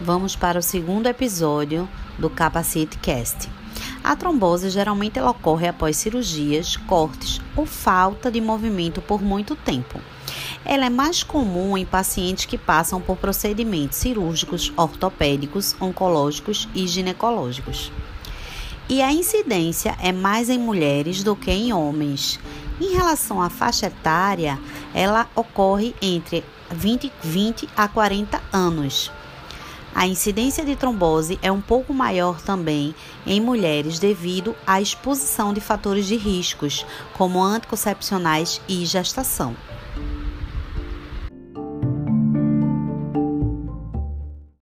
Vamos para o segundo episódio do Capacete Cast. A trombose geralmente ocorre após cirurgias, cortes ou falta de movimento por muito tempo. Ela é mais comum em pacientes que passam por procedimentos cirúrgicos, ortopédicos, oncológicos e ginecológicos. E a incidência é mais em mulheres do que em homens. Em relação à faixa etária, ela ocorre entre 20, 20 a 40 anos. A incidência de trombose é um pouco maior também em mulheres devido à exposição de fatores de riscos, como anticoncepcionais e gestação.